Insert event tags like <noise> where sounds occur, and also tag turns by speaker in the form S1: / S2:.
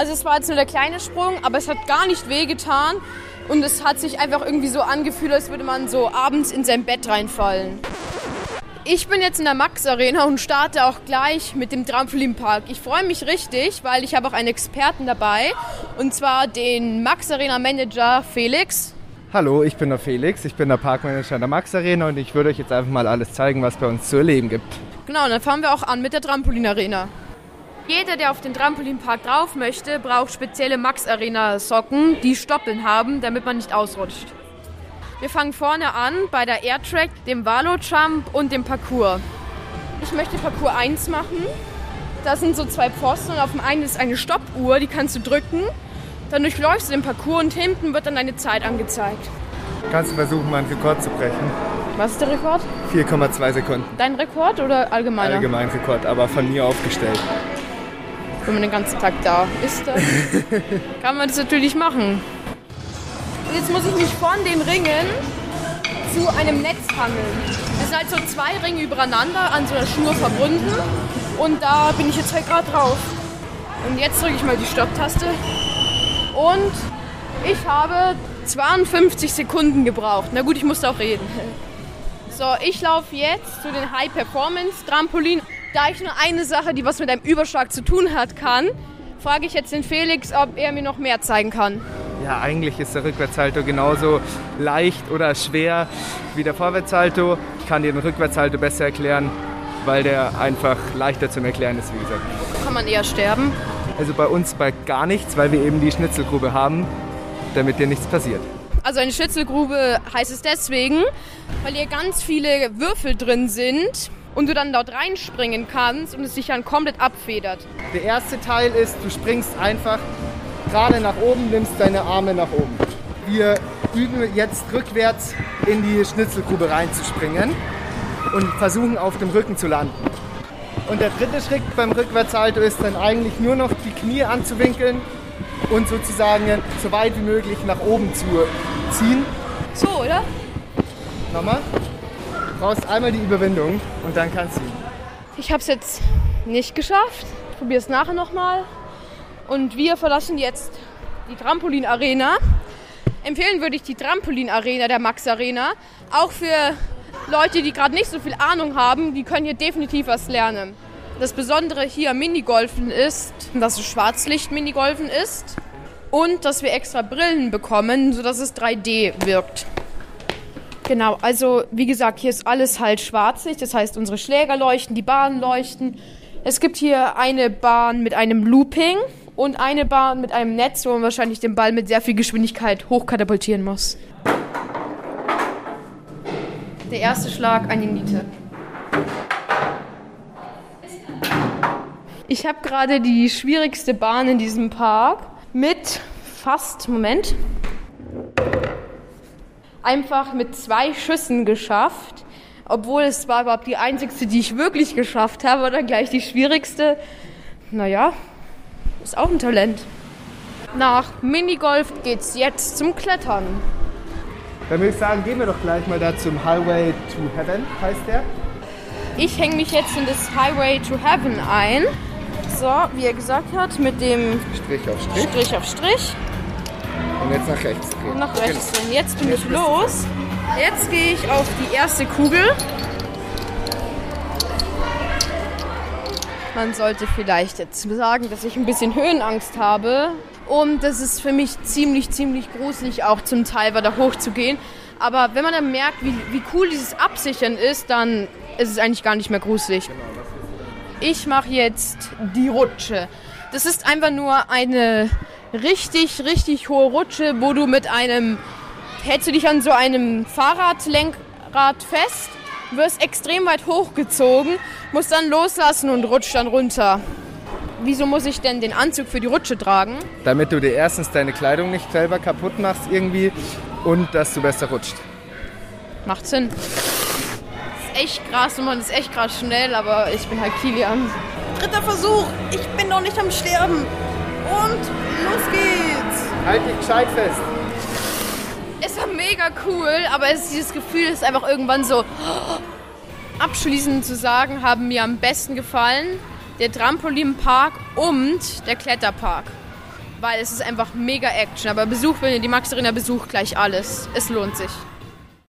S1: Also es war jetzt nur der kleine Sprung, aber es hat gar nicht wehgetan. Und es hat sich einfach irgendwie so angefühlt, als würde man so abends in sein Bett reinfallen. Ich bin jetzt in der Max Arena und starte auch gleich mit dem Trampolinpark. Ich freue mich richtig, weil ich habe auch einen Experten dabei und zwar den Max Arena Manager Felix.
S2: Hallo, ich bin der Felix, ich bin der Parkmanager der Max Arena und ich würde euch jetzt einfach mal alles zeigen, was bei uns zu erleben gibt.
S1: Genau, und dann fangen wir auch an mit der Trampolin Arena. Jeder, der auf den Trampolinpark drauf möchte, braucht spezielle Max Arena Socken, die Stoppeln haben, damit man nicht ausrutscht. Wir fangen vorne an bei der Airtrack, dem Valo Jump und dem Parcours. Ich möchte Parcours 1 machen. Da sind so zwei Pfosten und auf dem einen ist eine Stoppuhr, die kannst du drücken. Dann durchläufst du den Parcours und hinten wird dann deine Zeit angezeigt.
S2: Kannst du versuchen, mal einen Rekord zu brechen?
S1: Was ist der Rekord?
S2: 4,2 Sekunden.
S1: Dein Rekord oder allgemeiner?
S2: Allgemein Rekord, aber von mir aufgestellt
S1: wenn man den ganzen Tag da ist, dann <laughs> kann man das natürlich machen. Und jetzt muss ich mich von den Ringen zu einem Netz hangeln. Es sind halt so zwei Ringe übereinander an so einer Schnur verbunden und da bin ich jetzt halt gerade drauf. Und jetzt drücke ich mal die Stopptaste und ich habe 52 Sekunden gebraucht. Na gut, ich musste auch reden. So, ich laufe jetzt zu den High Performance Trampolin da ich nur eine Sache, die was mit einem Überschlag zu tun hat, kann, frage ich jetzt den Felix, ob er mir noch mehr zeigen kann.
S2: Ja, eigentlich ist der Rückwärtssalto genauso leicht oder schwer wie der Vorwärtssalto. Ich kann dir den Rückwärtssalto besser erklären, weil der einfach leichter zum Erklären ist, wie gesagt.
S1: Kann man eher sterben?
S2: Also bei uns bei gar nichts, weil wir eben die Schnitzelgrube haben, damit dir nichts passiert.
S1: Also eine Schnitzelgrube heißt es deswegen, weil hier ganz viele Würfel drin sind und du dann dort reinspringen kannst und es sich dann komplett abfedert.
S2: Der erste Teil ist, du springst einfach gerade nach oben, nimmst deine Arme nach oben. Wir üben jetzt rückwärts in die Schnitzelgrube reinzuspringen und versuchen auf dem Rücken zu landen. Und der dritte Schritt beim Rückwärtssalto ist dann eigentlich nur noch die Knie anzuwinkeln und sozusagen so weit wie möglich nach oben zu ziehen.
S1: So, oder?
S2: Nochmal brauchst einmal die Überwindung und dann kannst du.
S1: Ich habe es jetzt nicht geschafft. Ich probiere es nachher nochmal. Und wir verlassen jetzt die Trampolin-Arena. Empfehlen würde ich die Trampolin-Arena der Max Arena. Auch für Leute, die gerade nicht so viel Ahnung haben, die können hier definitiv was lernen. Das Besondere hier am Minigolfen ist, dass es Schwarzlicht-Minigolfen ist und dass wir extra Brillen bekommen, sodass es 3D wirkt. Genau, also wie gesagt, hier ist alles halt schwarzig, das heißt unsere Schläger leuchten, die Bahnen leuchten. Es gibt hier eine Bahn mit einem Looping und eine Bahn mit einem Netz, wo man wahrscheinlich den Ball mit sehr viel Geschwindigkeit hochkatapultieren muss. Der erste Schlag eine Niete. Ich habe gerade die schwierigste Bahn in diesem Park mit fast, Moment, einfach mit zwei Schüssen geschafft. Obwohl es war überhaupt die einzigste, die ich wirklich geschafft habe, oder gleich die schwierigste. Naja, ist auch ein Talent. Nach Minigolf geht's jetzt zum Klettern.
S2: Dann würde ich sagen, gehen wir doch gleich mal da zum Highway to Heaven, heißt der.
S1: Ich hänge mich jetzt in das Highway to Heaven ein. So, wie er gesagt hat, mit dem
S2: Strich auf Strich.
S1: Strich auf Strich.
S2: Und jetzt nach rechts drehen.
S1: Und nach rechts drehen. Jetzt bin ich los. Jetzt gehe ich auf die erste Kugel. Man sollte vielleicht jetzt sagen, dass ich ein bisschen Höhenangst habe. Und das ist für mich ziemlich, ziemlich gruselig, auch zum Teil weiter hochzugehen. Aber wenn man dann merkt, wie, wie cool dieses Absichern ist, dann ist es eigentlich gar nicht mehr gruselig. Ich mache jetzt die Rutsche. Das ist einfach nur eine richtig, richtig hohe Rutsche, wo du mit einem, hältst du dich an so einem Fahrradlenkrad fest, wirst extrem weit hochgezogen, musst dann loslassen und rutscht dann runter. Wieso muss ich denn den Anzug für die Rutsche tragen?
S2: Damit du dir erstens deine Kleidung nicht selber kaputt machst irgendwie und dass du besser rutscht.
S1: Macht Sinn. ist echt krass und man ist echt krass schnell, aber ich bin halt Kilian. Dritter Versuch, ich bin noch nicht am Sterben. Und los geht's!
S2: Halt dich gescheit fest!
S1: Es war mega cool, aber es, dieses Gefühl ist einfach irgendwann so. Abschließend zu sagen, haben mir am besten gefallen der Trampolinpark und der Kletterpark. weil es ist einfach mega Action. Aber besucht, wenn ihr die Max Arena besucht, gleich alles. Es lohnt sich.